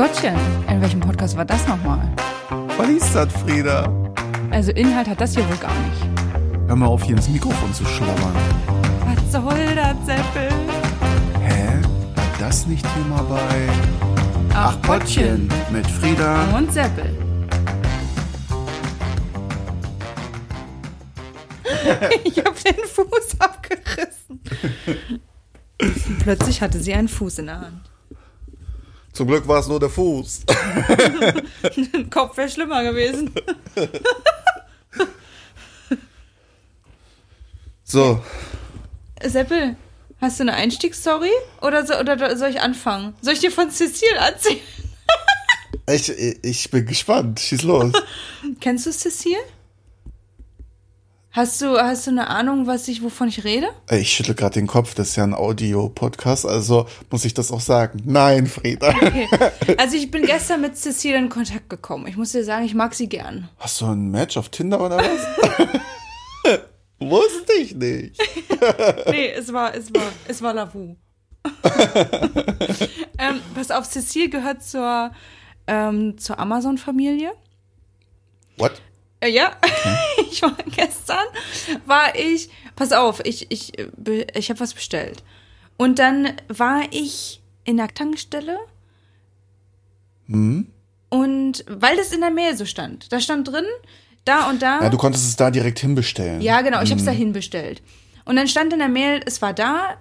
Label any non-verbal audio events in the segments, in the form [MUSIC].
Gottchen, in welchem Podcast war das nochmal? Was ist das, Frieda? Also Inhalt hat das hier wohl gar nicht. Hör mal auf, hier ins Mikrofon zu schlabbern. Was soll das, Seppel? Hä? War das nicht hier mal bei... Ach, Pottchen mit Frieda. Und Seppel. [LAUGHS] ich hab den Fuß abgerissen. [LAUGHS] Plötzlich hatte sie einen Fuß in der Hand. Zum Glück war es nur der Fuß. [LAUGHS] Kopf wäre schlimmer gewesen. [LAUGHS] So, Seppel, hast du eine Einstiegsstory? Oder, so, oder soll ich anfangen? Soll ich dir von Cecile erzählen? [LAUGHS] ich, ich bin gespannt. Schieß los. Kennst du Cecile? Hast du, hast du eine Ahnung, was ich, wovon ich rede? Ich schüttle gerade den Kopf, das ist ja ein Audio-Podcast, also muss ich das auch sagen. Nein, Frieda. Okay. [LAUGHS] Also ich bin gestern mit Cecile in Kontakt gekommen. Ich muss dir sagen, ich mag sie gern. Hast du ein Match auf Tinder oder was? [LAUGHS] Wusste ich nicht. [LAUGHS] Nee, es war, es war, es war Lavu. ähm, pass auf, Cecile gehört zur, ähm, zur Amazon-Familie. What? Äh, Ja, [LAUGHS] ich war gestern, war ich, pass auf, ich, ich, äh, ich habe was bestellt. Und dann war ich in der Tankstelle. Und weil das in der Mail so stand, da stand drin, da und da. Ja, du konntest es da direkt hinbestellen. Ja, genau, ich habe es dahin bestellt. Und dann stand in der Mail, es war da,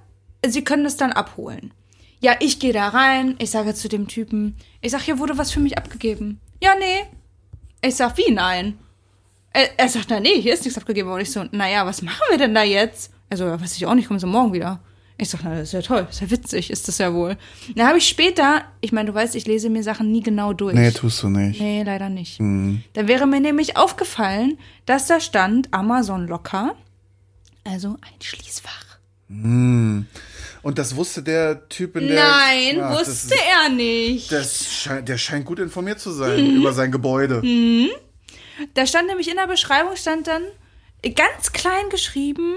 Sie können es dann abholen. Ja, ich gehe da rein, ich sage zu dem Typen, ich sag, hier wurde was für mich abgegeben. Ja, nee. Ich sag, wie nein? Er, er sagt, na nee, hier ist nichts abgegeben. Und ich so, naja, was machen wir denn da jetzt? Also, weiß ich auch nicht, kommen Sie morgen wieder. Ich sag, na, das ist ja toll, ist ja witzig, ist das ja wohl. Dann habe ich später, ich meine, du weißt, ich lese mir Sachen nie genau durch. Nee, tust du nicht. Nee, leider nicht. Da wäre mir nämlich aufgefallen, dass da stand Amazon Locker, also ein Schließfach. Und das wusste der Typ in der. Nein, Ach, das wusste ist- er nicht. Das scheint, der scheint gut informiert zu sein Mhm. über sein Gebäude. Da stand nämlich in der Beschreibung, stand dann ganz klein geschrieben,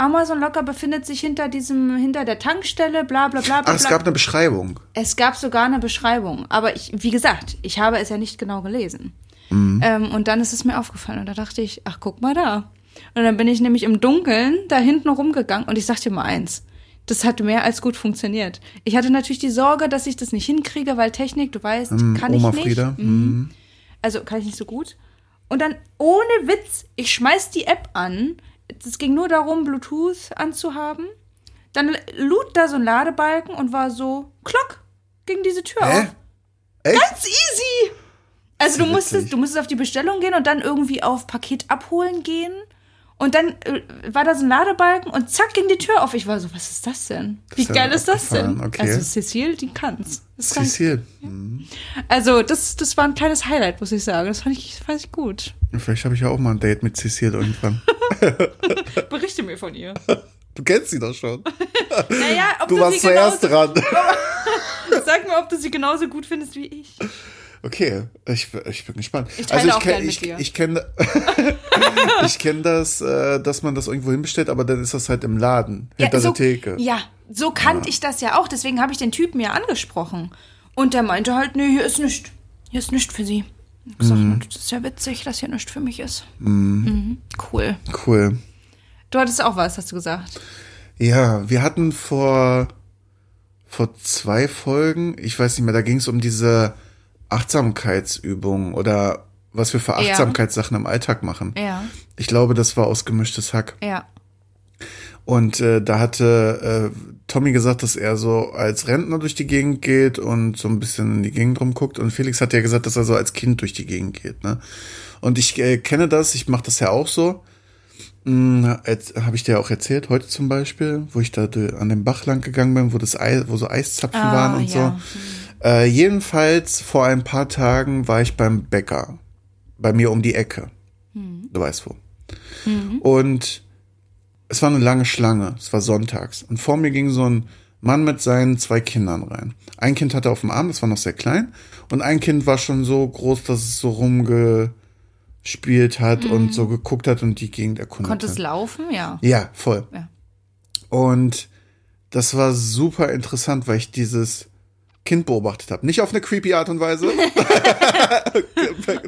Amazon Locker befindet sich hinter diesem, hinter der Tankstelle, bla bla bla bla. Ach, es bla. gab eine Beschreibung. Es gab sogar eine Beschreibung, aber ich, wie gesagt, ich habe es ja nicht genau gelesen. Mhm. Ähm, und dann ist es mir aufgefallen und da dachte ich, ach guck mal da. Und dann bin ich nämlich im Dunkeln da hinten rumgegangen und ich sag dir mal eins, das hat mehr als gut funktioniert. Ich hatte natürlich die Sorge, dass ich das nicht hinkriege, weil Technik, du weißt, kann Oma ich nicht. Frieda. Mhm. Also kann ich nicht so gut. Und dann ohne Witz, ich schmeiß die App an. Es ging nur darum, Bluetooth anzuhaben. Dann lud da so ein Ladebalken und war so, klock, ging diese Tür Hä? auf. Echt? Ganz easy. Also du musstest, du musstest auf die Bestellung gehen und dann irgendwie auf Paket abholen gehen. Und dann äh, war da so ein Ladebalken und zack ging die Tür auf. Ich war so, was ist das denn? Wie ja geil ist das denn? okay. Also Cecile, die kann's. Das kann, Cecile. also das, das war ein kleines Highlight, muss ich sagen. Das fand ich, fand ich gut. Vielleicht habe ich ja auch mal ein Date mit Cecile irgendwann. [LAUGHS] Berichte mir von ihr. Du kennst sie doch schon. [LAUGHS] Naja, ob Du du, warst sie genauso, zuerst dran. [LAUGHS] Sag mir, ob du sie genauso gut findest wie ich. Okay, ich, ich bin gespannt. Also Ich teile auch kenn- gern mit ich, ich kenne [LAUGHS] ich kenn das, äh, dass man das irgendwo hinbestellt, aber dann ist das halt im Laden, hinter so, der Theke. Ja, so kannte ich das ja auch. Deswegen habe ich den Typen ja angesprochen. Und der meinte halt, nee, hier ist nichts. Hier ist nichts für sie. Ich gesagt, Mhm. das ist ja witzig, dass hier nichts für mich ist. Mhm. Cool. Cool. Du hattest auch was, hast du gesagt. Ja, wir hatten vor, vor zwei Folgen, ich weiß nicht mehr, da ging es um diese Achtsamkeitsübungen oder was wir für Ja. Achtsamkeitssachen im Alltag machen. Ja, Ich glaube, das war aus gemischtes Hack. ja. Und äh, da hatte äh, Tommy gesagt, dass er so als Rentner durch die Gegend geht und so ein bisschen in die Gegend rumguckt. Und Felix hat ja gesagt, dass er so als Kind durch die Gegend geht. Ne? Und ich äh, kenne das, ich mache das ja auch so. Hm, Habe ich dir auch erzählt, heute zum Beispiel, wo ich da an dem Bach lang gegangen bin, wo das Eis, wo so Eiszapfen Ah, waren und ja. so. Äh, jedenfalls vor ein paar Tagen war ich beim Bäcker. Bei mir um die Ecke. Du weißt wo. Und es war eine lange Schlange. Es war sonntags. Und vor mir ging so ein Mann mit seinen zwei Kindern rein. Ein Kind hatte auf dem Arm, das war noch sehr klein. Und ein Kind war schon so groß, dass es so rumgespielt hat und so geguckt hat und die Gegend erkundet Konnte es hat. laufen? Ja. Ja, voll. Ja. Und das war super interessant, weil ich dieses Kind beobachtet habe. Nicht auf eine creepy Art und Weise. [LAUGHS]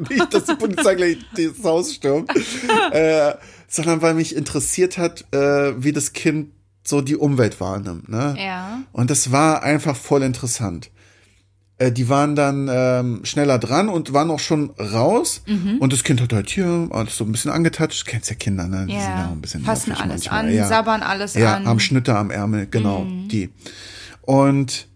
Nicht, dass die Polizei gleich das Haus stürmt. Äh, sondern weil mich interessiert hat, äh, wie das Kind so die Umwelt wahrnimmt. Ne? Ja. Und das war einfach voll interessant. Äh, die waren dann ähm, schneller dran und waren auch schon raus. Mhm. Und das Kind hat halt hier alles so ein bisschen angetatscht. Du kennst ja Kinder, ne? Die sind ja Ja. auch ein bisschen nervig alles manchmal. an, ja. sabbern alles ja, an. Mhm. am Schnitter am Ärmel, genau, die. Und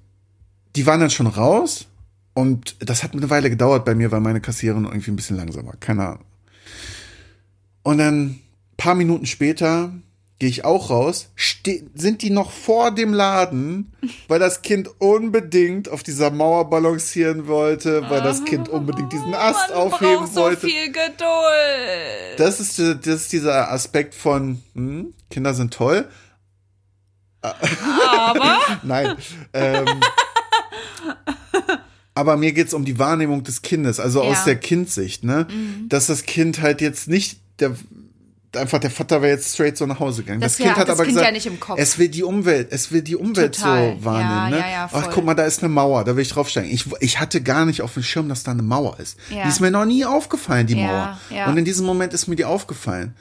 die waren dann schon raus und das hat eine Weile gedauert bei mir, weil meine Kassiererin irgendwie ein bisschen langsam war, keine Ahnung. Und dann paar Minuten später gehe ich auch raus, sind die noch vor dem Laden, weil das Kind unbedingt auf dieser Mauer balancieren wollte, weil das Kind unbedingt diesen Ast Man aufheben so wollte. viel Geduld. Das ist, das ist dieser Aspekt von, hm, Kinder sind toll. Aber [LAUGHS] Nein. ähm, [LAUGHS] aber mir geht's um die Wahrnehmung des Kindes, also aus Ja. der Kindsicht, ne? Dass das Kind halt jetzt nicht der einfach der Vater wäre jetzt straight so nach Hause gegangen. Das Das, Kind ja- hat das aber Kind gesagt, ja nicht im Kopf. es will die Umwelt, es will die Umwelt Total. so wahrnehmen, Ja, ne? ja, ja, Ach, guck mal, da ist eine Mauer, da will ich draufsteigen. Ich, ich hatte gar nicht auf dem Schirm, dass da eine Mauer ist. Die ist mir noch nie aufgefallen, die Mauer. Und in diesem Moment ist mir die aufgefallen.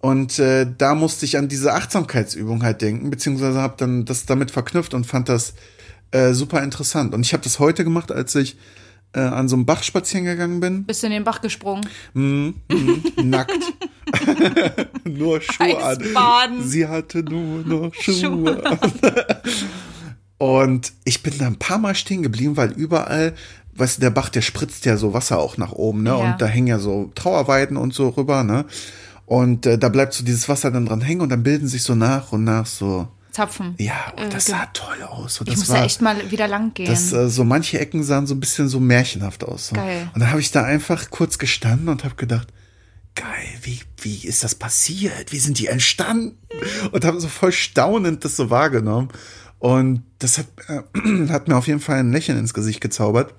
Und äh, da musste ich an diese Achtsamkeitsübung halt denken, beziehungsweise habe dann das damit verknüpft und fand das äh, super interessant. Und ich habe das heute gemacht, als ich äh, an so einem Bach spazieren gegangen bin. bist du in den Bach gesprungen? [LAUGHS] Nackt. [LAUGHS] nur Schuhe an. Eisbaden. Sie hatte nur noch [LAUGHS] Schuhe. Schuhe. an. Und ich bin da ein paar Mal stehen geblieben, weil überall, weißt du, der Bach, der spritzt ja so Wasser auch nach oben, ne? Ja. Und da hängen ja so Trauerweiden und so rüber, ne? Und äh, da bleibt so dieses Wasser dann dran hängen und dann bilden sich so nach und nach so. Zapfen. Ja, und Äh, das sah toll aus. Und Ich muss war, da echt mal wieder lang gehen. das, äh, so manche Ecken sahen so ein bisschen so märchenhaft aus. So. Geil. Und dann habe ich da einfach kurz gestanden und habe gedacht, geil, wie, wie ist das passiert? Wie sind die entstanden? Und habe so voll staunend das so wahrgenommen. Und das hat, äh, [CLEARS THROAT] hat mir auf jeden Fall ein Lächeln ins Gesicht gezaubert.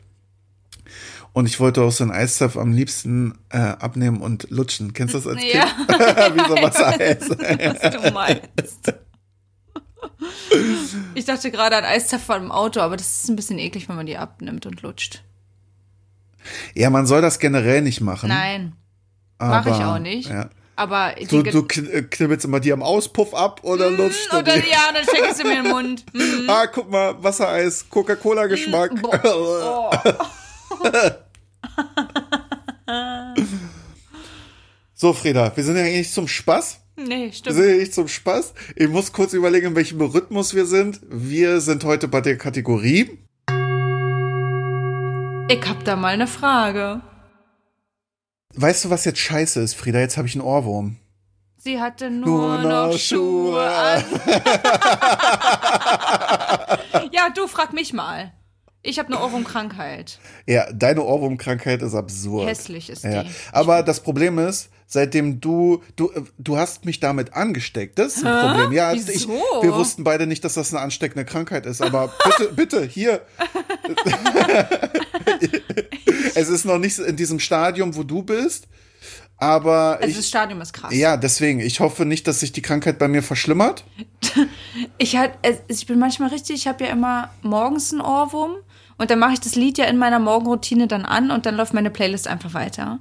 Und ich wollte auch so einen Eiszapf am liebsten äh, abnehmen und lutschen. Kennst du das als Ja. Kind? [LAUGHS] wie so Wassereis. [LAUGHS] was du meinst. [LAUGHS] Ich dachte gerade an Eiszapfer im Auto, aber das ist ein bisschen eklig, wenn man die abnimmt und lutscht. ja, man soll das generell nicht machen. Nein, mach ich auch nicht. Ja. aber Du, du äh, knibbelst immer die am Auspuff ab oder lutschst du oder die? ja, dann steck ich sie mir in den Mund. Hm. [LAUGHS] Ah, guck mal, Wassereis, Coca-Cola-Geschmack. Boah. [LAUGHS] so, Frieda, wir sind ja eigentlich zum Spaß. Nee, stimmt. ja nicht zum Spaß. Ich muss kurz überlegen, in welchem Rhythmus wir sind. Wir sind heute bei der Kategorie. Ich hab da mal eine Frage. Weißt du, was jetzt scheiße ist, Frieda? Jetzt habe ich einen Ohrwurm. Sie hatte nur, noch Schuhe an. [LAUGHS] ja, du frag mich mal. Ich habe eine Ohrwurmkrankheit. Ja, deine Ohrwurmkrankheit ist absurd. Hässlich ist Ja. die. Aber das Problem ist, seitdem du, du, äh, du hast mich damit angesteckt. Das ist ein Problem. Ja, ich, Wieso? wir wussten beide nicht, dass das eine ansteckende Krankheit ist. Aber [LAUGHS] bitte, bitte, hier. [LAUGHS] es ist noch nicht in diesem Stadium, wo du bist. Aber Also ich, das Stadium ist krass. ja, deswegen, ich hoffe nicht, dass sich die Krankheit bei mir verschlimmert. [LAUGHS] Ich, halt, ich bin manchmal richtig, ich habe ja immer morgens einen Ohrwurm und dann mache ich das Lied ja in meiner Morgenroutine dann an und dann läuft meine Playlist einfach weiter.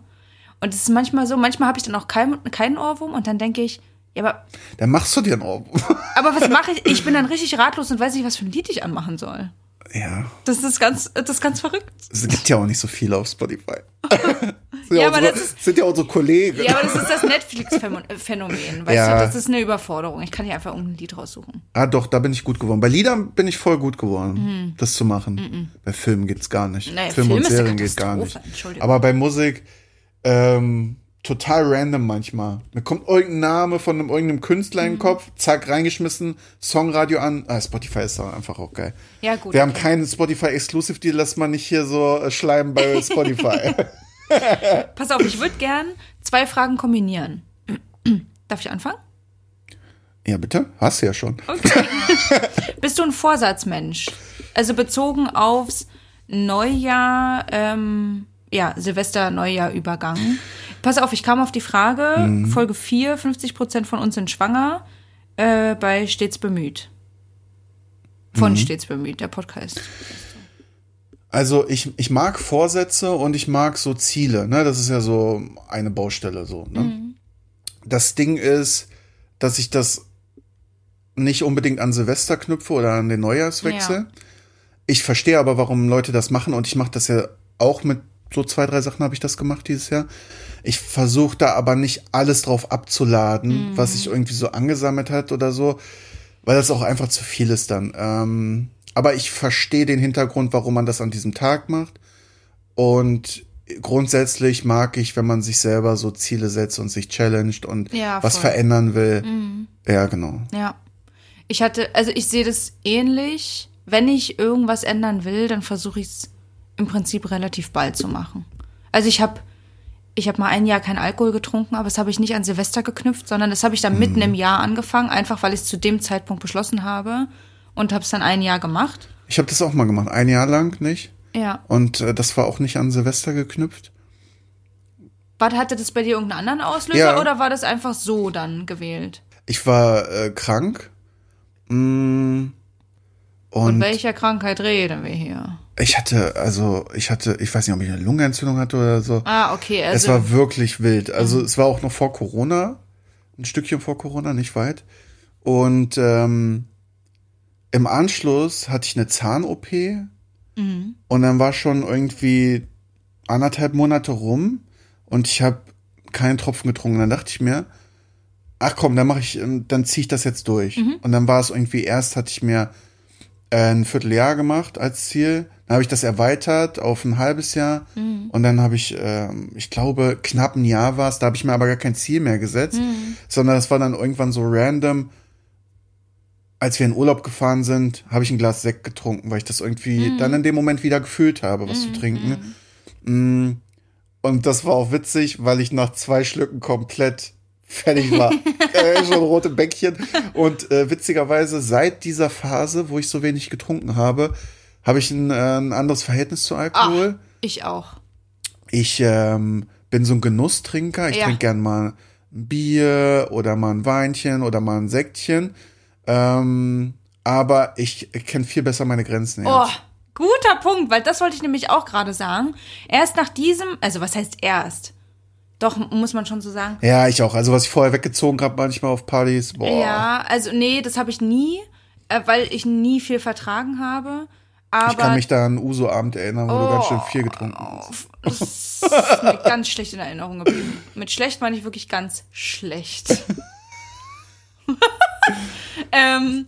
Und es ist manchmal so, manchmal habe ich dann auch kein, keinen Ohrwurm und dann denke ich, ja, aber, Dann machst du dir einen Ohrwurm. [LAUGHS] aber was mache ich? Ich bin dann richtig ratlos und weiß nicht, was für ein Lied ich anmachen soll. ja, Das ist ganz, das ist ganz verrückt. es gibt ja auch nicht so viele auf Spotify. [LAUGHS] sind, Ja, ja unsere, das ist- sind ja unsere Kollegen. Ja, aber das ist das Netflix-Phänomen, weißt Ja. du? Das ist eine Überforderung. Ich kann nicht einfach irgendein Lied raussuchen. Ah, doch, da bin ich gut geworden. Bei Liedern bin ich voll gut geworden, Mhm. das zu machen. Bei Filmen geht's gar nicht. Nee, Film, Film und Serien geht gar nicht. Aber bei Musik ähm, total random manchmal. Mir kommt irgendein Name von einem, irgendeinem Künstler Mhm. in den Kopf, zack, reingeschmissen, Songradio an. Ah, Spotify ist da einfach auch geil. Ja, gut. Wir haben okay. keinen Spotify-Exclusive Deal, lass mal nicht hier so äh, schleimen bei [LAUGHS] Spotify. [LAUGHS] [LAUGHS] Pass auf, ich würde gern zwei Fragen kombinieren. [CLEARS THROAT] Darf ich anfangen? ja, bitte? Hast du ja schon. Okay. [LAUGHS] Bist du ein Vorsatzmensch? Also bezogen aufs Neujahr, ähm, ja, Silvester-Neujahr-Übergang. Pass auf, ich kam auf die Frage, Mhm. Folge 4, 50 Prozent von uns sind schwanger, äh, bei Stets bemüht. Mhm. Von Stets bemüht, der Podcast. Also ich, ich mag Vorsätze und ich mag so Ziele. Ne? Das ist ja so eine Baustelle so. Ne? Mhm. Das Ding ist, dass ich das nicht unbedingt an Silvester knüpfe oder an den Neujahrswechsel. Ja. Ich verstehe aber, warum Leute das machen und ich mache das ja auch mit so zwei, drei Sachen habe ich das gemacht dieses Jahr. Ich versuche da aber nicht alles drauf abzuladen, was sich irgendwie so angesammelt hat oder so, weil das auch einfach zu viel ist dann. Ähm, aber ich verstehe den Hintergrund, warum man das an diesem Tag macht. Und grundsätzlich mag ich, wenn man sich selber so Ziele setzt und sich challenged und Ja, was verändern will. Ja, genau. Ja. Ich hatte, also ich sehe das ähnlich. Wenn ich irgendwas ändern will, dann versuche ich es im Prinzip relativ bald zu machen. Also ich habe ich habe mal ein Jahr kein Alkohol getrunken, aber das habe ich nicht an Silvester geknüpft, sondern das habe ich dann mitten im Jahr angefangen, einfach weil ich es zu dem Zeitpunkt beschlossen habe und habe es dann ein Jahr gemacht. Ich habe das auch mal gemacht, ein Jahr lang nicht. Ja. Und äh, das war auch nicht an Silvester geknüpft. War, hatte das bei dir irgendeinen anderen Auslöser Ja. oder war das einfach so dann gewählt? Ich war äh, krank. Mm, Von und welcher Krankheit reden wir hier? ich hatte, also ich hatte, ich weiß nicht, ob ich eine Lungenentzündung hatte oder so. Ah, okay, es also war wirklich wild. Also es war auch noch vor Corona, ein Stückchen vor Corona, nicht weit. Und ähm, im Anschluss hatte ich eine Zahn-OP und dann war schon irgendwie anderthalb Monate rum und ich habe keinen Tropfen getrunken. Dann dachte ich mir, ach komm, dann mache ich, dann ziehe ich das jetzt durch. Und dann war es irgendwie erst hatte ich mir äh, ein Vierteljahr gemacht als Ziel. Dann habe ich das erweitert auf ein halbes Jahr und dann habe ich, ähm, ich glaube, knapp ein Jahr war es. Da habe ich mir aber gar kein Ziel mehr gesetzt, sondern das war dann irgendwann so random. Als wir in Urlaub gefahren sind, habe ich ein Glas Sekt getrunken, weil ich das irgendwie dann in dem Moment wieder gefühlt habe, was zu trinken. Mm. Und das war auch witzig, weil ich nach zwei Schlücken komplett fertig war. [LAUGHS] äh, schon rote Bäckchen. Und äh, witzigerweise, seit dieser Phase, wo ich so wenig getrunken habe, habe ich ein, äh, ein anderes Verhältnis zu Alkohol. ich auch. Ich ähm, bin so ein Genusstrinker. Ich Ja. trinke gern mal ein Bier oder mal ein Weinchen oder mal ein Sektchen. Ähm, aber ich kenne viel besser meine Grenzen jetzt. Oh, guter Punkt, weil das wollte ich nämlich auch gerade sagen. Erst nach diesem, also was heißt erst? Doch, muss man schon so sagen. Ja, ich auch. Also was ich vorher weggezogen habe, manchmal auf Partys. Boah. Ja, also nee, das habe ich nie, äh, weil ich nie viel vertragen habe. Aber Ich kann mich da an Uso-Abend erinnern, wo du Oh. ganz schön viel getrunken hast. das ist mir ganz schlecht in Erinnerung geblieben. Mit schlecht meine ich wirklich ganz schlecht. [LAUGHS] ähm,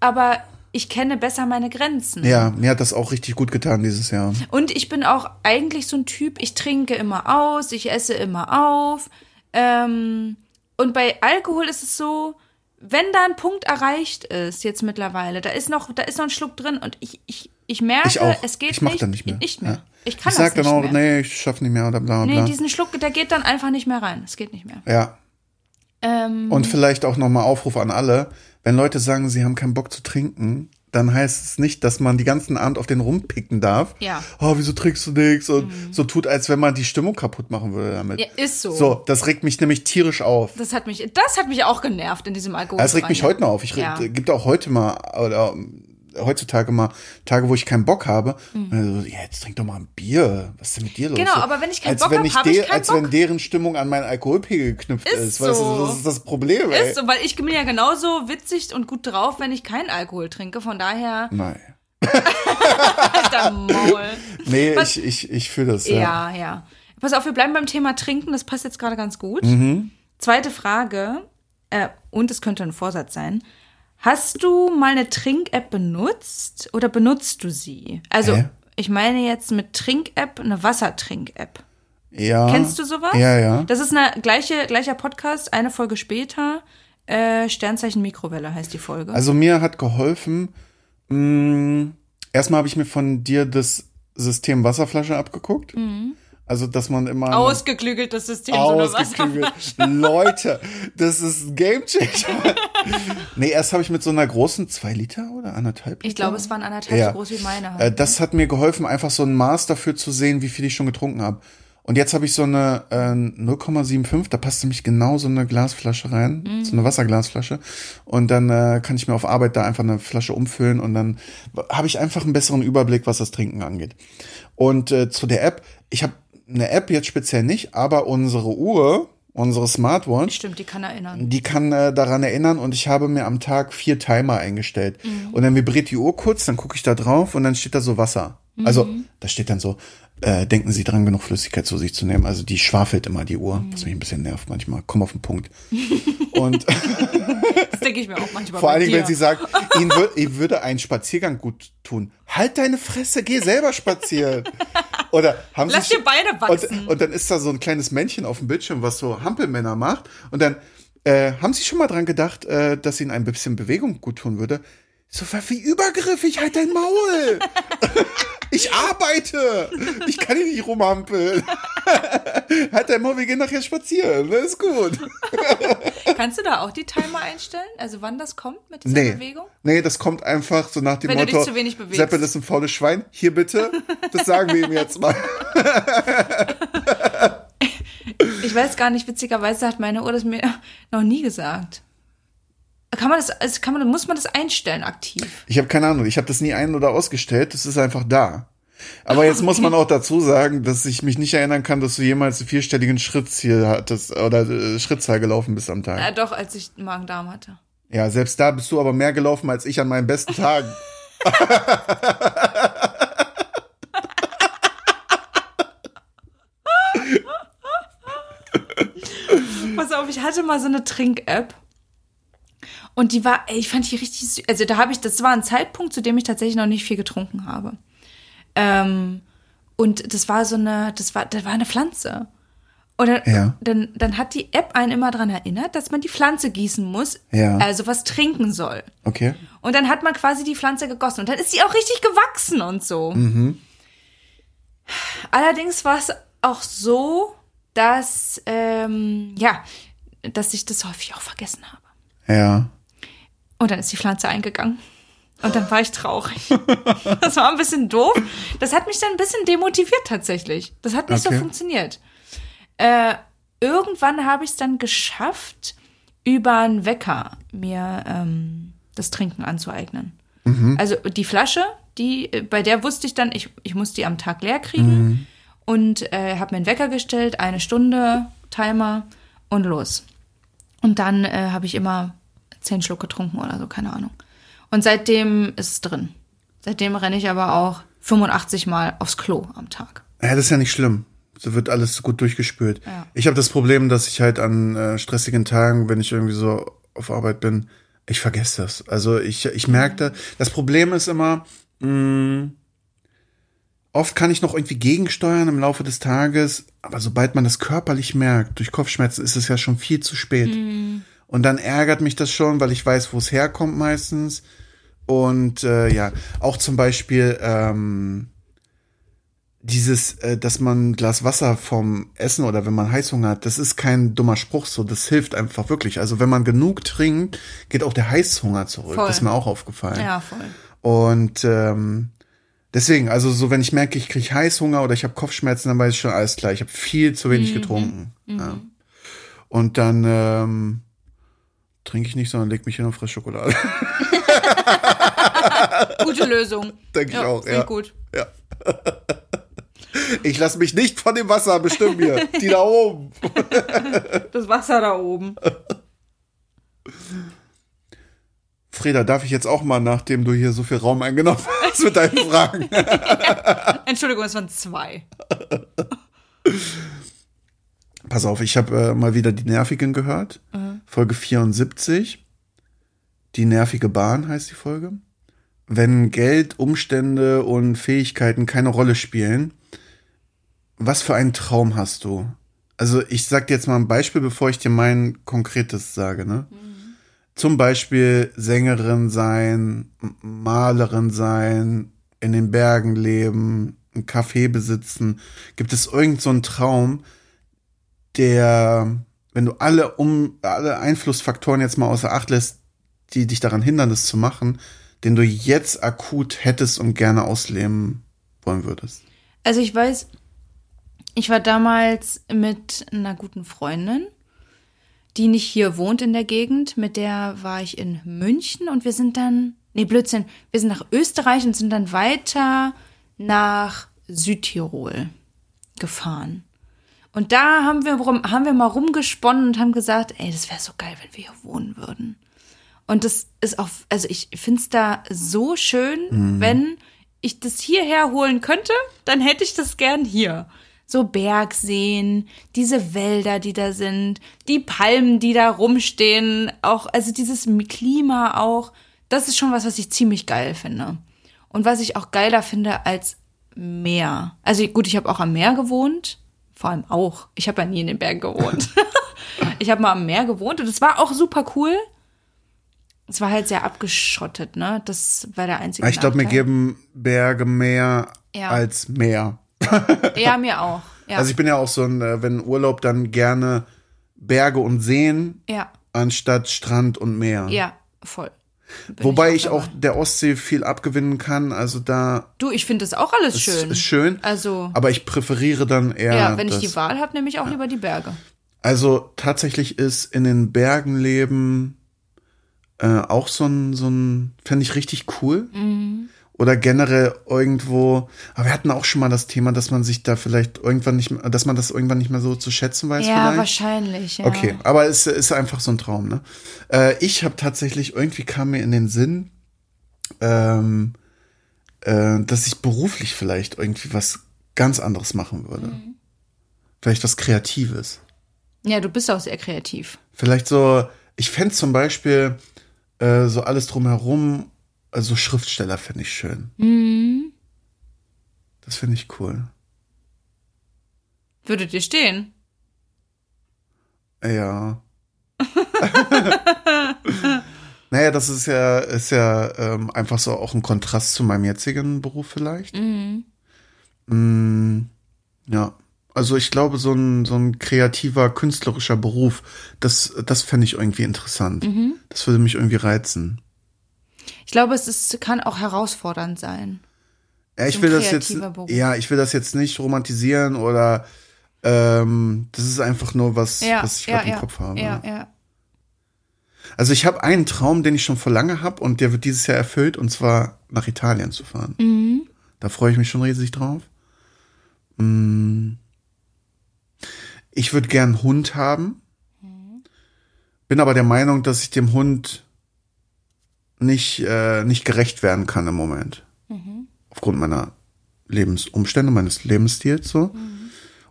aber ich kenne besser meine Grenzen. Ja, mir hat das auch richtig gut getan dieses Jahr. Und ich bin auch eigentlich so ein Typ, ich trinke immer aus, ich esse immer auf. Ähm, und bei Alkohol ist es so, wenn da ein Punkt erreicht ist, jetzt mittlerweile, da ist noch, da ist noch ein Schluck drin und ich, ich, ich merke, Ich es geht ich mach nicht, dann nicht mehr. Nicht mehr. Ja. Ich kann ich sag das dann nicht auch, mehr. nee, ich schaff nicht mehr oder bla bla Nee, diesen Schluck, der geht dann einfach nicht mehr rein. Es geht nicht mehr. Ja. Ähm, Und vielleicht auch nochmal Aufruf an alle. Wenn Leute sagen, sie haben keinen Bock zu trinken, dann heißt es nicht, dass man die ganzen Abend auf den rumpicken darf. Ja. Oh, wieso trinkst du nichts? Und so tut, als wenn man die Stimmung kaputt machen würde damit. ja, ist so. So, das regt mich nämlich tierisch auf. Das hat mich, das hat mich auch genervt in diesem Alkohol. Das regt mich heute noch auf. Ich Ja. gibt auch heute mal oder heutzutage mal Tage, wo ich keinen Bock habe. Und dann so, ja, jetzt trink doch mal ein Bier. Was ist denn mit dir los? Mhm. Genau, aber wenn ich keinen als Bock wenn hab, ich keinen Als wenn Bock. deren Stimmung an meinen Alkoholpegel geknüpft Ist ist. Weißt so. du, das ist das Problem, ey. Ist so, weil ich bin ja genauso witzig und gut drauf, wenn ich keinen Alkohol trinke. Von daher, Nein. [LAUGHS] [LAUGHS] alter Maul. Nee, Was- ich, ich, ich fühle das. Ja. Ja, ja. Pass auf, wir bleiben beim Thema Trinken. Das passt jetzt gerade ganz gut. Mhm. Zweite Frage, äh, und es könnte ein Vorsatz sein. Hast du mal eine Trink-App benutzt oder benutzt du sie? Also, Hä? ich meine jetzt mit Trink-App eine Wassertrink-App. ja. Kennst du sowas? Ja, ja. Das ist eine gleiche, gleicher Podcast, eine Folge später. Äh, Sternzeichen Mikrowelle heißt die Folge. Also mir hat geholfen, mh, erstmal habe ich mir von dir das System Wasserflasche abgeguckt. Also, dass man immer Ausgeklügeltes System, so eine ausgeklügelt. Wasserflasche. Leute, das ist ein Game Changer. [LAUGHS] nee, erst habe ich mit so einer großen zwei Liter oder anderthalb Liter. Ich glaube, es waren anderthalb Ja. so groß wie meine. Äh, das hat mir geholfen, einfach so ein Maß dafür zu sehen, wie viel ich schon getrunken habe. Und jetzt habe ich so eine äh, 0,75, da passt nämlich genau so eine Glasflasche rein, so eine Wasserglasflasche. Und dann äh, kann ich mir auf Arbeit da einfach eine Flasche umfüllen und dann habe ich einfach einen besseren Überblick, was das Trinken angeht. Und äh, zu der App, ich habe eine App jetzt speziell nicht, aber unsere Uhr, unsere Smartwatch, Stimmt, die kann erinnern. die kann äh, daran erinnern und ich habe mir am Tag vier Timer eingestellt. Und dann vibriert die Uhr kurz, dann gucke ich da drauf und dann steht da so Wasser. Also da steht dann so, äh, denken Sie dran, genug Flüssigkeit zu sich zu nehmen. Also die schwafelt immer die Uhr, was mich ein bisschen nervt manchmal. Komm auf den Punkt. [LAUGHS] und [LAUGHS] Das denke ich mir auch manchmal. vor bei allen Dingen, dir. wenn sie sagt, Ihnen, wür Ihnen würde ein Spaziergang gut tun. Halt deine Fresse, geh selber spazieren. Oder haben Lass Sie dir Beine wachsen. und, und dann ist da so ein kleines Männchen auf dem Bildschirm, was so Hampelmänner macht. Und dann äh, haben Sie schon mal dran gedacht, äh, dass Ihnen ein bisschen Bewegung gut tun würde? So, wie übergriffig, halt dein Maul! [LAUGHS] Ich arbeite! Ich kann hier nicht rumhampeln. [LAUGHS] dein Maul, wir gehen nachher spazieren. Das ist gut. [LAUGHS] Kannst du da auch die Timer einstellen? Also wann das kommt mit dieser Nee. Bewegung? Nee, das kommt einfach so nach dem Wenn du dich Motto, zu wenig bewegst. Seppel ist ein faules Schwein. Hier bitte. Das sagen wir ihm jetzt mal. [LAUGHS] Ich weiß gar nicht, witzigerweise hat meine Uhr das mir noch nie gesagt. Kann man das, also kann man, muss man das einstellen aktiv? Ich habe keine Ahnung, ich habe das nie ein- oder ausgestellt, das ist einfach da. Aber jetzt muss man auch dazu sagen, dass ich mich nicht erinnern kann, dass du jemals einen vierstelligen Schrittziel hattest oder äh, Schrittzahl gelaufen bist am Tag. Äh, doch, als ich Magen-Darm hatte. Ja, selbst da bist du aber mehr gelaufen als ich an meinen besten Tagen. [LAUGHS] Pass auf, ich hatte mal so eine Trink-App. Und die war, ey, ich fand die richtig süß. Also da habe ich, das war ein Zeitpunkt, zu dem ich tatsächlich noch nicht viel getrunken habe. Ähm, und das war so eine, das war, das war eine Pflanze. Und dann, Ja. dann, dann hat die App einen immer daran erinnert, dass man die Pflanze gießen muss, Ja. also was trinken soll. Okay. Und dann hat man quasi die Pflanze gegossen und dann ist sie auch richtig gewachsen und so. Allerdings war es auch so, dass, ähm, ja, dass ich das häufig auch vergessen habe. Ja. Und dann ist die Pflanze eingegangen. Und dann war ich traurig. [LAUGHS] Das war ein bisschen doof. Das hat mich dann ein bisschen demotiviert tatsächlich. Das hat nicht Okay. so funktioniert. Äh, irgendwann habe ich es dann geschafft, über einen Wecker mir ähm, das Trinken anzueignen. Also die Flasche, die, äh, bei der wusste ich dann, ich, ich muss die am Tag leer kriegen und äh, habe mir einen Wecker gestellt, eine Stunde, Timer und los. Und dann äh, habe ich immer zehn Schluck getrunken oder so, keine Ahnung. Und seitdem ist es drin. Seitdem renne ich aber auch 85 Mal aufs Klo am Tag. Ja, das ist ja nicht schlimm. So wird alles gut durchgespült. Ja. Ich habe das Problem, dass ich halt an äh, stressigen Tagen, wenn ich irgendwie so auf Arbeit bin, ich vergesse das. Also ich, ich merkte, das Problem ist immer, mh, oft kann ich noch irgendwie gegensteuern im Laufe des Tages, aber sobald man das körperlich merkt, durch Kopfschmerzen, ist es ja schon viel zu spät. Und dann ärgert mich das schon, weil ich weiß, wo es herkommt meistens. Und äh, ja, auch zum Beispiel ähm, dieses, äh, dass man ein Glas Wasser vom Essen oder wenn man Heißhunger hat, das ist kein dummer Spruch, so das hilft einfach wirklich. Also wenn man genug trinkt, geht auch der Heißhunger zurück. Voll. Das ist mir auch aufgefallen. Ja, voll. Und ähm, deswegen, also so wenn ich merke, ich kriege Heißhunger oder ich habe Kopfschmerzen, dann weiß ich schon alles klar. Ich habe viel zu wenig getrunken. Ja. Und dann ähm, trinke ich nicht, sondern leg mich hin auf Frischschokolade. [LAUGHS] Gute Lösung. Denke ich auch, klingt ja. gut. Ja. Ich lasse mich nicht von dem Wasser bestimmen hier. Die da oben. Das Wasser da oben. Freda, darf ich jetzt auch mal, nachdem du hier so viel Raum eingenommen hast mit deinen [LAUGHS] Fragen? Entschuldigung, es waren zwei. Pass auf, ich habe äh, mal wieder die Nervigen gehört. Folge 74. Die nervige Bahn heißt die Folge. Wenn Geld, Umstände und Fähigkeiten keine Rolle spielen, was für einen Traum hast du? Also ich sag dir jetzt mal ein Beispiel, bevor ich dir mein konkretes sage. Ne? Zum Beispiel Sängerin sein, Malerin sein, in den Bergen leben, ein Café besitzen. Gibt es irgend so einen Traum, der, wenn du alle um alle Einflussfaktoren jetzt mal außer Acht lässt, die dich daran hindern, das zu machen, den du jetzt akut hättest und gerne ausleben wollen würdest? Also ich weiß, Ich war damals mit einer guten Freundin, die nicht hier wohnt in der Gegend. Mit der war ich in München und wir sind dann, nee, Blödsinn, wir sind nach Österreich und sind dann weiter nach Südtirol gefahren. Und da haben wir, rum, haben wir mal rumgesponnen und haben gesagt, ey, das wäre so geil, wenn wir hier wohnen würden. Und das ist auch, also ich finde es da so schön, Mhm. wenn ich das hierher holen könnte, dann hätte ich das gern hier. So Bergseen, diese Wälder, die da sind, die Palmen, die da rumstehen, auch, also dieses Klima auch, das ist schon was, was ich ziemlich geil finde. Und was ich auch geiler finde als Meer. Also gut, ich habe auch am Meer gewohnt, vor allem auch. Ich habe ja nie in den Bergen gewohnt. [LAUGHS] ich habe mal am Meer gewohnt und es war auch super cool. Es war halt sehr abgeschottet, ne? Das war der einzige. Ich glaube, mir geben Berge mehr Ja. als Meer. [LAUGHS] Ja, mir auch. Ja. Also ich bin ja auch so ein, äh, wenn Urlaub, dann gerne Berge und Seen ja, anstatt Strand und Meer. ja, voll. Bin Wobei ich dabei. auch der Ostsee viel abgewinnen kann. Also da Du, ich finde das auch alles schön. ist schön. Also, Aber ich präferiere dann eher. ja, wenn ich das. die Wahl habe, nehme ich auch lieber die Berge. Also tatsächlich ist in den Bergen leben äh, auch so ein, so ein, fände ich richtig cool. Mhm. Oder generell irgendwo, aber wir hatten auch schon mal das Thema, dass man sich da vielleicht irgendwann nicht mehr, dass man das irgendwann nicht mehr so zu schätzen weiß Ja, vielleicht. wahrscheinlich. Ja. Okay, aber es ist einfach so ein Traum, ne? Äh, ich habe tatsächlich, irgendwie kam mir in den Sinn, ähm, äh, dass ich beruflich vielleicht irgendwie was ganz anderes machen würde. Mhm. Vielleicht was Kreatives. Ja, du bist auch sehr kreativ. Vielleicht so, ich fände zum Beispiel äh, so alles drumherum, also Schriftsteller fände ich schön. Mhm. Das finde ich cool. Würdet ihr stehen? Ja. [LAUGHS] naja, das ist ja, ist ja ähm, einfach so auch ein Kontrast zu meinem jetzigen Beruf vielleicht. Mhm. Mm, ja. Also ich glaube, so ein, so ein kreativer, künstlerischer Beruf, das, das fände ich irgendwie interessant. Mhm. Das würde mich irgendwie reizen. Ich glaube, es ist, kann auch herausfordernd sein. Ja, ich will das jetzt, Beruf. ja, ich will das jetzt nicht romantisieren oder ähm, das ist einfach nur was, Ja, was ich ja, gerade ja, im Kopf habe. ja, ja. Also ich habe einen Traum, den ich schon vor lange habe und der wird dieses Jahr erfüllt und zwar nach Italien zu fahren. Mhm. Da freue ich mich schon riesig drauf. Mm. Ich würde gern einen Hund haben. Bin aber der Meinung, dass ich dem Hund nicht, äh, nicht gerecht werden kann im Moment. Aufgrund meiner Lebensumstände, meines Lebensstils so.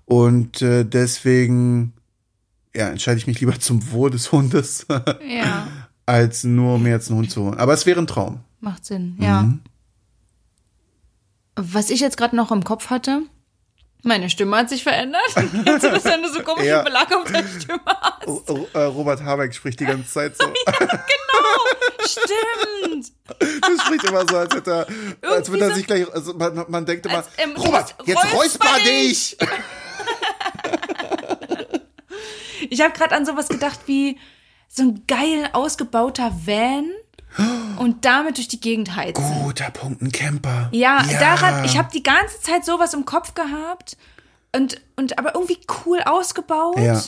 Und äh, deswegen ja, entscheide ich mich lieber zum Wohl des Hundes, [LAUGHS] Ja, als nur mir jetzt einen Hund zu holen. Aber es wäre ein Traum. macht Sinn, ja. Mhm. Was ich jetzt gerade noch im Kopf hatte, meine Stimme hat sich verändert. Kennst du das, wenn du so komischen Ja. Belag auf der Stimme hast? O- O- äh, Robert Habeck spricht die ganze Zeit so. [LAUGHS] Stimmt. Du sprichst immer so, als hätte er, als würde er so- sich gleich, also man, man denkt immer, Als, ähm, Robert, jetzt räusper räusper dich!" dich! [LAUGHS] Ich habe gerade an sowas gedacht wie so ein geil ausgebauter Van und damit durch die Gegend heizen. Guter Punkt, ein Camper. Ja, daran, ich habe die ganze Zeit sowas im Kopf gehabt und, und aber irgendwie cool ausgebaut. Ja,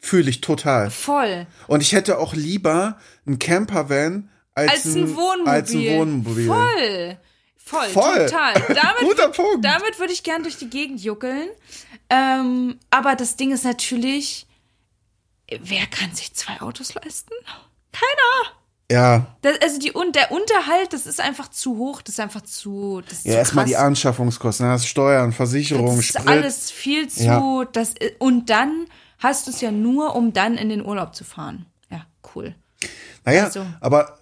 fühle ich total. Voll. Und ich hätte auch lieber einen Campervan als, Als ein Wohnmobil. Als ein Wohnmobil. Voll. Voll, Voll. total. [LAUGHS] Damit, Guter Punkt. Damit würde ich gern durch die Gegend juckeln. Ähm, aber das Ding ist natürlich, wer kann sich zwei Autos leisten? Keiner. Ja, Das, also die, und der Unterhalt, das ist einfach zu hoch, das ist einfach zu. Das ist ja erstmal die. Anschaffungskosten, dann hast du Steuern, Versicherung, Das ist Sprit. alles viel zu. Ja. Das, und dann hast du es ja nur, um dann in den Urlaub zu fahren. Ja, cool. Naja, Also. aber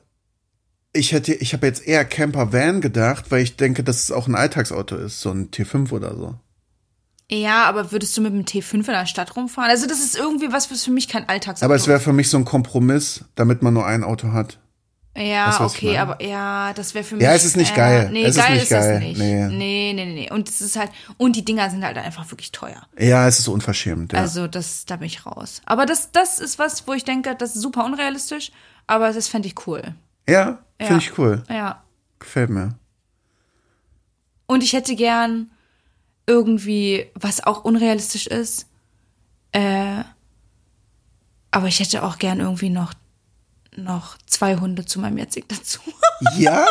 ich hätte, ich habe jetzt eher Camper-Van gedacht, weil ich denke, dass es auch ein Alltagsauto ist, so ein T5 oder so. Ja, aber würdest du mit dem T5 in der Stadt rumfahren? Also das ist irgendwie was, was für mich kein Alltagsauto Aber es wäre für mich so ein Kompromiss, damit man nur ein Auto hat. Ja, ich okay, aber ja, das wäre für mich. Ja, es ist nicht äh, geil. Nee, Es ist geil nicht ist geil. das nicht. Nee. Nee. nee, nee, nee. Und es ist halt, und die Dinger sind halt einfach wirklich teuer. Ja, es ist unverschämt. Ja. Also, das, da bin ich raus. Aber das, das ist was, wo ich denke, das ist super unrealistisch, aber das fände ich cool. ja, finde Ja. ich cool. Ja. Gefällt mir. Und ich hätte gern irgendwie, was auch unrealistisch ist. Äh, aber ich hätte auch gern irgendwie noch, noch zwei Hunde zu meinem jetzigen dazu. [LAUGHS] Ja?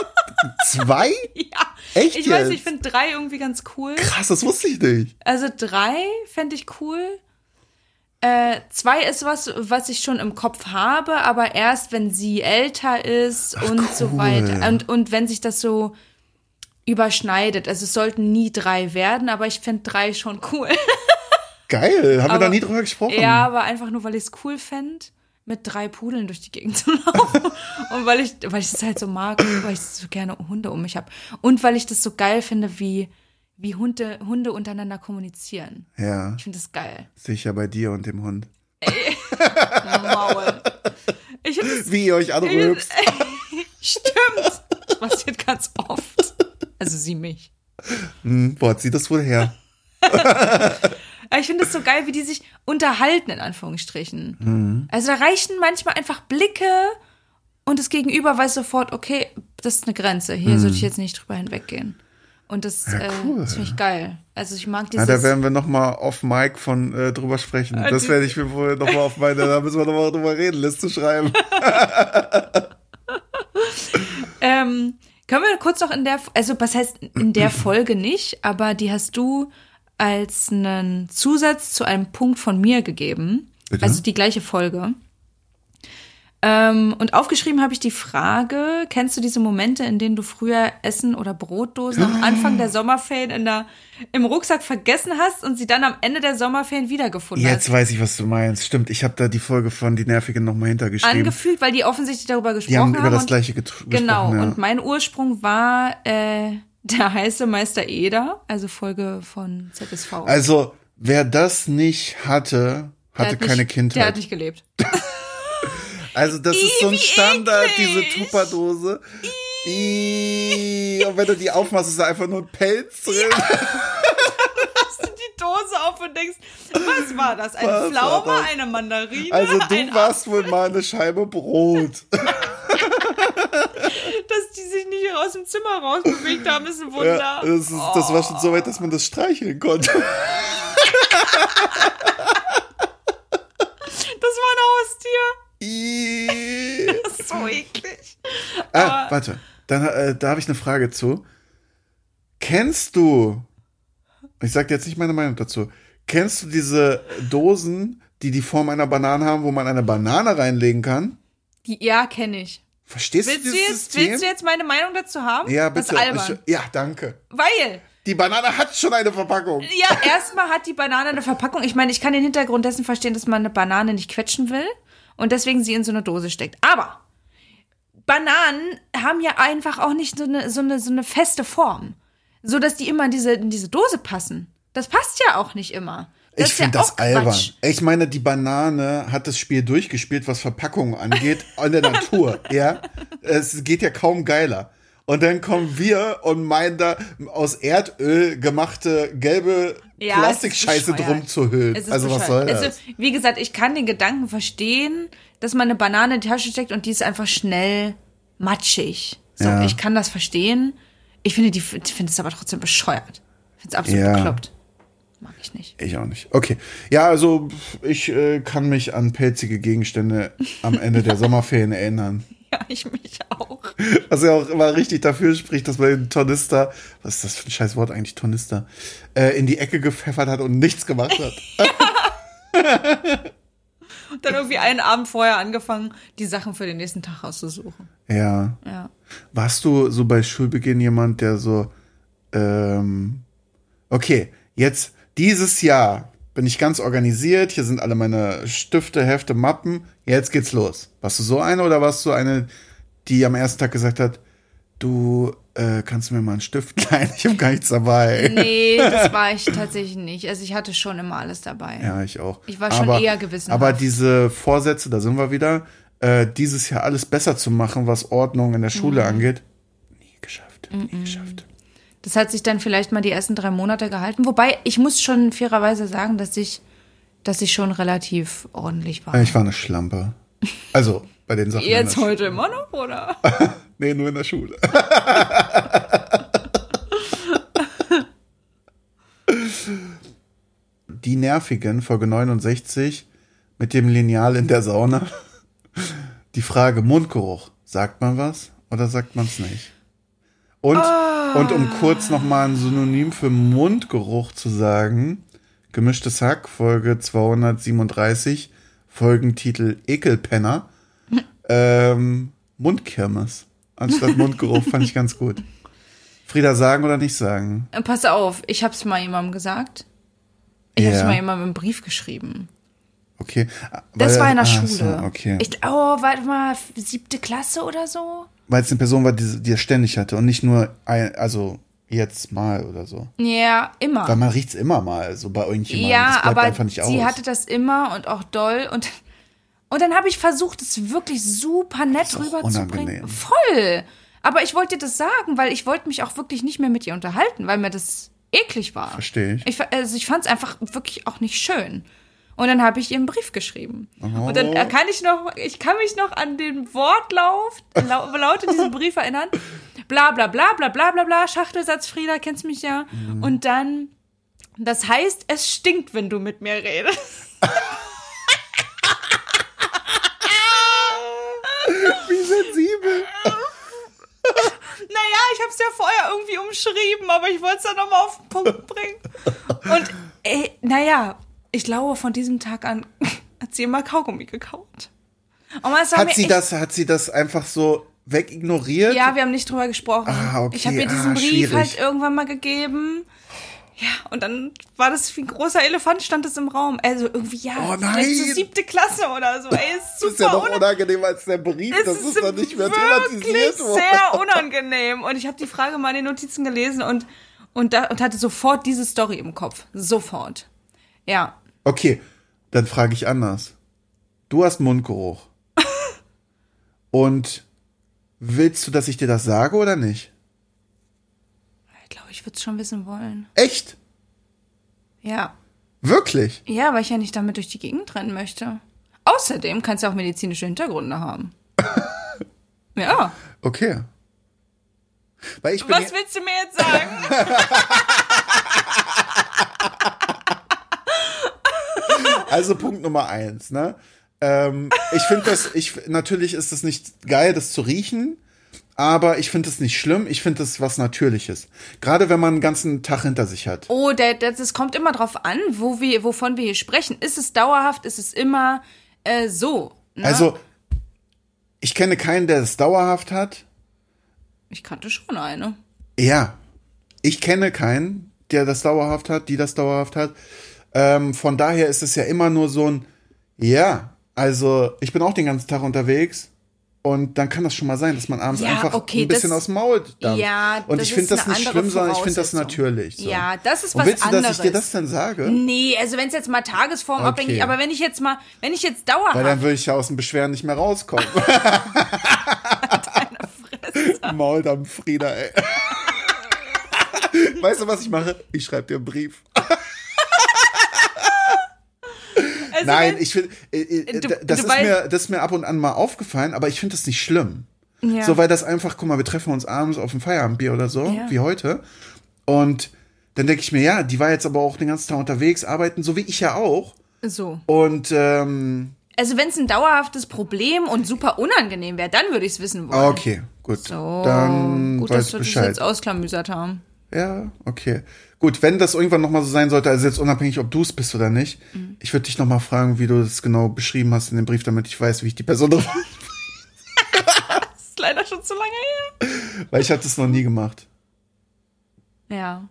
Zwei? ja. Echt Ich weiß, jetzt? ich finde drei irgendwie ganz cool. Krass, das wusste ich nicht. Also drei fände ich cool. Äh, zwei ist was, was ich schon im Kopf habe, aber erst wenn sie älter ist und so cool. weiter. Und, und wenn sich das so überschneidet. Also es sollten nie drei werden, aber ich finde drei schon cool. [LAUGHS] Geil, haben wir Aber- da nie drüber gesprochen? ja, aber einfach nur, weil ich es cool fände, mit drei Pudeln durch die Gegend zu [LAUGHS] laufen. und weil ich, weil ich das halt so mag, weil ich so gerne Hunde um mich habe. Und weil ich das so geil finde, wie, wie Hunde, Hunde untereinander kommunizieren. Ja, Ich finde das geil. sicher bei dir und dem Hund. [LAUGHS] Maul. Ich das Wie ihr euch anrülpst. stimmt. Das passiert ganz oft. Also sie mich. Hm, wo hat sie das wohl her? Aber ich finde es so geil, wie die sich unterhalten, in Anführungsstrichen. Mhm. Also da reichen manchmal einfach Blicke und das Gegenüber weiß sofort, okay, das ist eine Grenze. Hier sollte ich jetzt nicht drüber hinweggehen. Und das, äh, Mhm. cool. das finde ich geil. Also ich mag Ja, dieses. da werden wir noch mal off Mic von äh, drüber sprechen. Das die- werde ich mir wohl noch mal auf meine, da müssen wir noch mal drüber reden, Liste schreiben. [LAUGHS] Ähm, können wir kurz noch in der, also was heißt in der [CLEARS THROAT] Folge nicht, aber die hast du als einen Zusatz zu einem Punkt von mir gegeben. Bitte? Also die gleiche Folge. Ähm, und aufgeschrieben habe ich die Frage, kennst du diese Momente, in denen du früher Essen oder Brotdosen am Anfang der Sommerferien in der, im Rucksack vergessen hast und sie dann am Ende der Sommerferien wiedergefunden Jetzt hast? weiß ich, was du meinst. Stimmt, ich habe da die Folge von Die Nervigen noch mal hintergeschrieben. Angefühlt, weil die offensichtlich darüber gesprochen Die haben über das und- gleiche get- Genau, gesprochen. Ja. und mein Ursprung war äh, [LAUGHS] der heiße Meister Eder, also Folge von ZSV. Also, wer das nicht hatte, hatte hat keine nicht, Kindheit. Der hat nicht gelebt. [LAUGHS] Also das ist so ein Standard, eklig. diese Tupperdose. Ih, Und wenn du die aufmachst, ist da einfach nur ein Pelz drin. [LAUGHS] Machst du die Dose auf und denkst, was war das? Ein Was Pflaume, das? eine Mandarine, Also du warst wohl mal eine Scheibe Brot. [LAUGHS] dass die sich nicht aus dem Zimmer rausbewegt haben, ist ein Wunder. Ja, das, ist, das war schon so weit, dass man das streicheln konnte. [LAUGHS] Das war ein Haustier. Ih. Das [LAUGHS] ist so eklig. Ah, Aber- warte. Dann, äh, da habe ich eine Frage zu. Kennst du, ich sag dir jetzt nicht meine Meinung dazu, kennst du diese Dosen, die die Form einer Banane haben, wo man eine Banane reinlegen kann? Die, ja, kenne ich. Verstehst Willst du du, dieses jetzt, System? willst du jetzt meine Meinung dazu haben? ja, bitte. Ich, ja, danke. Weil, Die Banane hat schon eine Verpackung. ja, erstmal hat die Banane eine Verpackung. Ich meine, ich kann den Hintergrund dessen verstehen, dass man eine Banane nicht quetschen will und deswegen sie in so eine Dose steckt. Aber Bananen haben ja einfach auch nicht so eine, so eine, so eine feste Form. So dass die immer in diese, in diese Dose passen. Das passt ja auch nicht immer. Das ich ist ja finde das albern. Quatsch. Ich meine, die Banane hat das Spiel durchgespielt, was Verpackungen angeht, an der Natur. [LAUGHS] ja, es geht ja kaum geiler. Und dann kommen wir und meinen da aus Erdöl gemachte gelbe Ja, Plastikscheiße drum zu hüllen. Also was soll das? Also, wie gesagt, ich kann den Gedanken verstehen, dass man eine Banane in die Tasche steckt und die ist einfach schnell matschig. So, Ja. ich kann das verstehen. Ich finde die, finde es aber trotzdem bescheuert. Ich finde es absolut Ja. bekloppt. Mag ich nicht. Ich auch nicht. Okay. Ja, also ich äh, kann mich an pelzige Gegenstände am Ende der [LAUGHS] Sommerferien erinnern. Ja, ich mich auch. Was ja auch immer richtig dafür spricht, dass man den Tornister, was ist das für ein scheiß Wort eigentlich, Tornister, äh, in die Ecke gepfeffert hat und nichts gemacht hat. [LAUGHS] Und dann irgendwie einen Abend vorher angefangen, die Sachen für den nächsten Tag auszusuchen. ja. Ja. Warst du so bei Schulbeginn jemand, der so, ähm, okay, jetzt dieses Jahr bin ich ganz organisiert, hier sind alle meine Stifte, Hefte, Mappen, jetzt geht's los. Warst du so eine oder warst du eine, die am ersten Tag gesagt hat, du äh, kannst du mir mal einen Stift [LAUGHS] leihen, ich habe gar nichts dabei. Nee, [LAUGHS] das war ich tatsächlich nicht. Also ich hatte schon immer alles dabei. Ja, ich auch. Ich war schon eher gewissenhaft. Aber diese Vorsätze, da sind wir wieder, äh, dieses Jahr alles besser zu machen, was Ordnung in der Schule Mhm. angeht, nie geschafft, nie geschafft. Das hat sich dann vielleicht mal die ersten drei Monate gehalten. Wobei, ich muss schon fairerweise sagen, dass ich, dass ich schon relativ ordentlich war. Ich war eine Schlampe. Also, bei den Sachen. Jetzt Schule. heute immer noch, oder? [LAUGHS] Nee, nur in der Schule. [LAUGHS] die Nervigen, Folge 69, mit dem Lineal in der Sauna. Die Frage Mundgeruch. Sagt man was oder sagt man es nicht? Und, und um kurz nochmal ein Synonym für Mundgeruch zu sagen, Gemischtes Hack, Folge 237, Folgentitel Ekelpenner, [LAUGHS] ähm, Mundkirmes anstatt Mundgeruch fand ich ganz gut. Frieda, sagen oder nicht sagen? Äh, Pass auf, ich hab's mal jemandem gesagt. Ich hab's Ja. mal jemandem im Brief geschrieben. Okay. Das Weil- war in der ah, Schule. So, okay. Ich, oh, warte mal, siebte Klasse oder so? Weil es eine Person war, die, die er ständig hatte und nicht nur, ein, also jetzt mal oder so. Ja, immer. Weil man riecht's immer mal, so bei irgendjemandem. ja, das aber sie aus. hatte das immer und auch doll und und dann habe ich versucht, es wirklich super nett rüberzubringen. Voll. Aber ich wollte dir das sagen, weil ich wollte mich auch wirklich nicht mehr mit ihr unterhalten, weil mir das eklig war. Verstehe ich. Ich, also ich fand es einfach wirklich auch nicht schön. Und dann habe ich ihr einen Brief geschrieben. Oh. Und dann äh, kann ich noch, ich kann mich noch an den Wortlauf, lau, [LAUGHS] laut in diesem Brief erinnern. Bla bla bla bla bla bla bla, Schachtelsatz Frieda, kennst mich ja. Mhm. Und dann, das heißt, es stinkt, wenn du mit mir redest. [LAUGHS] Wie sensibel. Naja, ich habe es ja vorher irgendwie umschrieben, aber ich wollte es dann nochmal auf den Punkt bringen. Und, ey, naja, ich glaube, von diesem Tag an [LAUGHS] hat sie immer Kaugummi gekaut. Hat sie das, hat sie das einfach so wegignoriert? Ja, wir haben nicht drüber gesprochen. Ah, okay. Ich habe ihr diesen Ah, Brief schwierig. halt irgendwann mal gegeben. Ja, und dann war das wie ein großer Elefant, stand es im Raum. Also irgendwie, ja, Oh, nein. siebte Klasse oder so. Ey, ist super das ist ja noch unang- unangenehmer als der Brief. Das ist doch nicht mehr wirklich thematisiert worden. sehr unangenehm. Und ich habe die Frage mal in den Notizen gelesen und, und, da, und hatte sofort diese Story im Kopf. Sofort. Ja. Okay, dann frage ich anders. Du hast Mundgeruch. [LAUGHS] Und willst du, dass ich dir das sage oder nicht? Ich glaube, ich würde es schon wissen wollen. Echt? Ja. Wirklich? Ja, weil ich ja nicht damit durch die Gegend rennen möchte. Außerdem kannst du auch medizinische Hintergründe haben. [LAUGHS] ja. Okay. Was willst du mir jetzt sagen? [LAUGHS] also Punkt Nummer eins, ne? Ähm, ich finde das, ich natürlich ist es nicht geil, das zu riechen, aber ich finde es nicht schlimm. Ich finde es was Natürliches. Gerade wenn man einen ganzen Tag hinter sich hat. Oh, das kommt immer drauf an, wo wir, wovon wir hier sprechen. Ist es dauerhaft? Ist es immer äh, so? Ne? Also, ich kenne keinen, der es dauerhaft hat. Ich kannte schon eine. Ja, ich kenne keinen, der das dauerhaft hat, die das dauerhaft hat. Ähm, von daher ist es ja immer nur so ein, ja, also ich bin auch den ganzen Tag unterwegs und dann kann das schon mal sein, dass man abends Ja, einfach okay, ein bisschen das- aus dem Maul dampft. Ja, und ich finde das nicht schlimm, sondern ich finde das natürlich. So. Ja, das ist und was willst du, dass ich dir anderes. das dann sage? Nee, also wenn es jetzt mal Tagesform Okay. abhängig, aber wenn ich jetzt mal, wenn ich jetzt dauerhaft. Weil dann würde ich ja aus dem Beschweren nicht mehr rauskommen. [LAUGHS] [LAUGHS] Mauldampf, Frieda, ey. [LAUGHS] weißt du, was ich mache? Ich schreibe dir einen Brief. Also Nein, ich finde, äh, äh, Du- das, ist weißt- mir, das ist mir ab und an mal aufgefallen, aber ich finde das nicht schlimm. Ja. So, weil das einfach, guck mal, wir treffen uns abends auf ein Feierabendbier oder so, Ja. wie heute. Und dann denke ich mir, ja, die war jetzt aber auch den ganzen Tag unterwegs, arbeiten, so wie ich ja auch. so. Und ähm, Also wenn es ein dauerhaftes Problem und super unangenehm wäre, dann würde ich es wissen wollen. okay, gut. So, dann gut, weiß dass wir das Bescheid. jetzt ausklamüsert haben. Ja, okay. Gut, wenn das irgendwann nochmal so sein sollte, also jetzt unabhängig, ob du es bist oder nicht, Mhm. ich würde dich nochmal fragen, wie du das genau beschrieben hast in dem Brief, damit ich weiß, wie ich die Person drauf. [LAUGHS] Das ist leider schon zu lange her. Weil ich hatte es noch nie gemacht. Ja.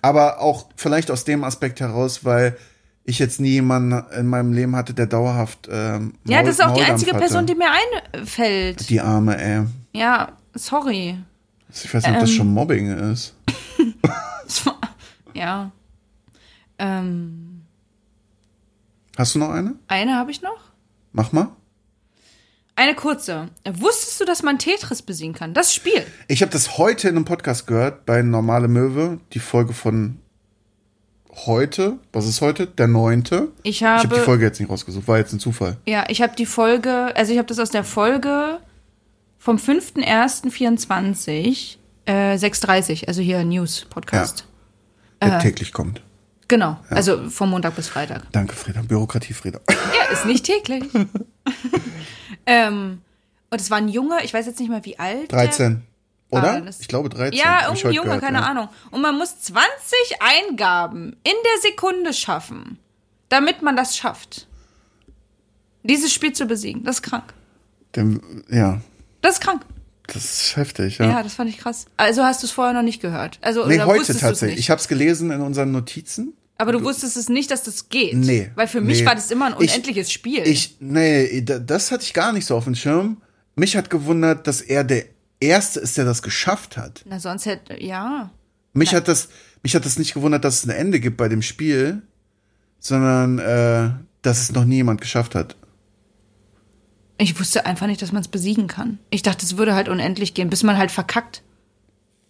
Aber auch vielleicht aus dem Aspekt heraus, weil ich jetzt nie jemanden in meinem Leben hatte, der dauerhaft ähm, Ja, das ist auch die Mauldampf einzige hatte. Person, die mir einfällt. Die Arme, ey. Ja, sorry. Ich weiß nicht, ob das Ähm. schon Mobbing ist. [LAUGHS] Ja. Ähm, Hast du noch eine? eine habe ich noch. Mach mal. Eine kurze. Wusstest du, dass man Tetris besiegen kann? Das Spiel. Ich habe das heute in einem Podcast gehört, bei Normale Möwe, die Folge von heute. Was ist heute? Der neunte. Ich Ich habe habe, die Folge jetzt nicht rausgesucht, war jetzt ein Zufall. ja, ich habe die Folge, also ich habe das aus der Folge vom 5.1.24, äh, 6.30, also hier News Podcast. Der täglich kommt. Genau, also vom Montag bis Freitag. Danke, Frieda. Bürokratie, Frieda. Ja, ist nicht täglich. [LAUGHS] ähm, und es war ein Junge, ich weiß jetzt nicht mehr wie alt. der- 13. Oder? Ah, das- ich glaube 13. Ja, heute Junge, gehört, keine ja. Ahnung. Und man muss 20 Eingaben in der Sekunde schaffen, damit man das schafft. Dieses Spiel zu besiegen. Das ist krank. Dem, ja, Das ist krank. Das ist heftig, Ja, ja. das fand ich krass. Also hast du es vorher noch nicht gehört. Also nee, heute tatsächlich. Ich habe es gelesen in unseren Notizen. Aber du wusstest es nicht, dass das geht. Nee. Weil für mich nee. war das immer ein Ich- unendliches Spiel. Ich, nee, da- das hatte ich gar nicht so auf dem Schirm. Mich hat gewundert, dass er der Erste ist, der das geschafft hat. Na, sonst hätte, ja. Mich hat das, mich hat das nicht gewundert, dass es ein Ende gibt bei dem Spiel, sondern äh, dass es noch nie jemand geschafft hat. Ich wusste einfach nicht, dass man es besiegen kann. Ich dachte, es würde halt unendlich gehen, bis man halt verkackt.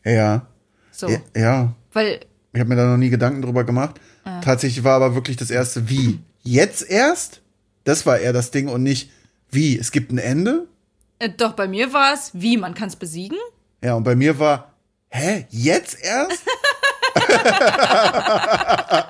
Ja, So. ja, ja. Weil, Ich habe mir da noch nie Gedanken drüber gemacht. Tatsächlich war aber wirklich das erste wie. Jetzt erst? Das war eher das Ding und nicht wie. Es gibt ein Ende. äh, doch bei mir war es, wie, man kann es besiegen? Ja, und bei mir war, hä, jetzt erst? [LAUGHS]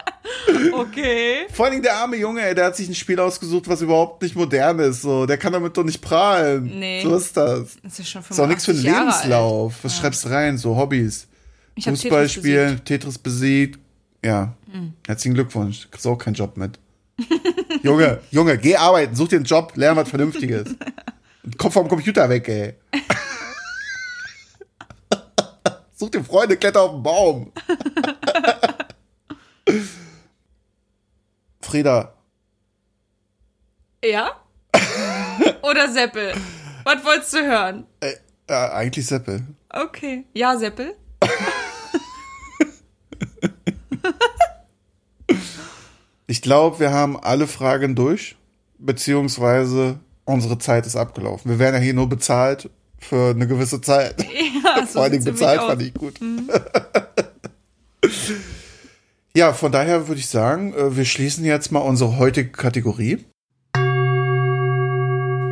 Okay. Vor allem der arme Junge, ey, der hat sich ein Spiel ausgesucht, was überhaupt nicht modern ist. So, der kann damit doch nicht prahlen. Nee. So ist das. Das ist schon Ist auch nichts für einen 85 Jahre Lebenslauf. Was schreibst du rein? So Hobbys. Ich Fußball Tetris spielen, Tetris besiegt. Ja. Hm. Herzlichen Glückwunsch. Kriegst auch keinen Job mit. [LAUGHS] Junge, Junge, geh arbeiten, such dir einen Job, lern was Vernünftiges. [LAUGHS] Kopf vom Computer weg, ey. [LAUGHS] such dir Freunde, kletter auf den Baum. Frieda, Ja? [LAUGHS] Oder Seppel? Was wolltest du hören? äh, äh, eigentlich Seppel. Okay. Ja, Seppel? [LAUGHS] Ich glaube, wir haben alle Fragen durch, beziehungsweise unsere Zeit ist abgelaufen. Wir werden ja hier nur bezahlt für eine gewisse Zeit. Ja, [LAUGHS] so Vor sieht's bezahlt fand. Mhm. ich gut. Ja, von daher würde ich sagen, äh, wir schließen jetzt mal unsere heutige Kategorie.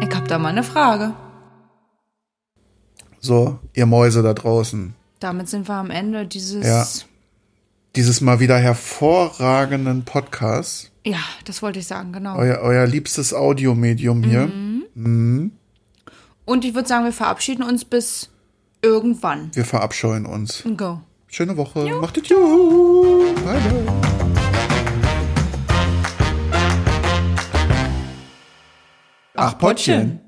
Ich hab da mal eine Frage. So, ihr Mäuse da draußen. Damit sind wir am Ende dieses. Ja. Dieses mal wieder hervorragenden Podcast. Ja, das wollte ich sagen, genau. Euer, euer liebstes Audiomedium hier. Mhm. Und ich würde sagen, wir verabschieden uns bis irgendwann. Wir verabscheuen uns. Go. Schöne Woche. Macht es gut. Bye, bye. Ach, Pottchen.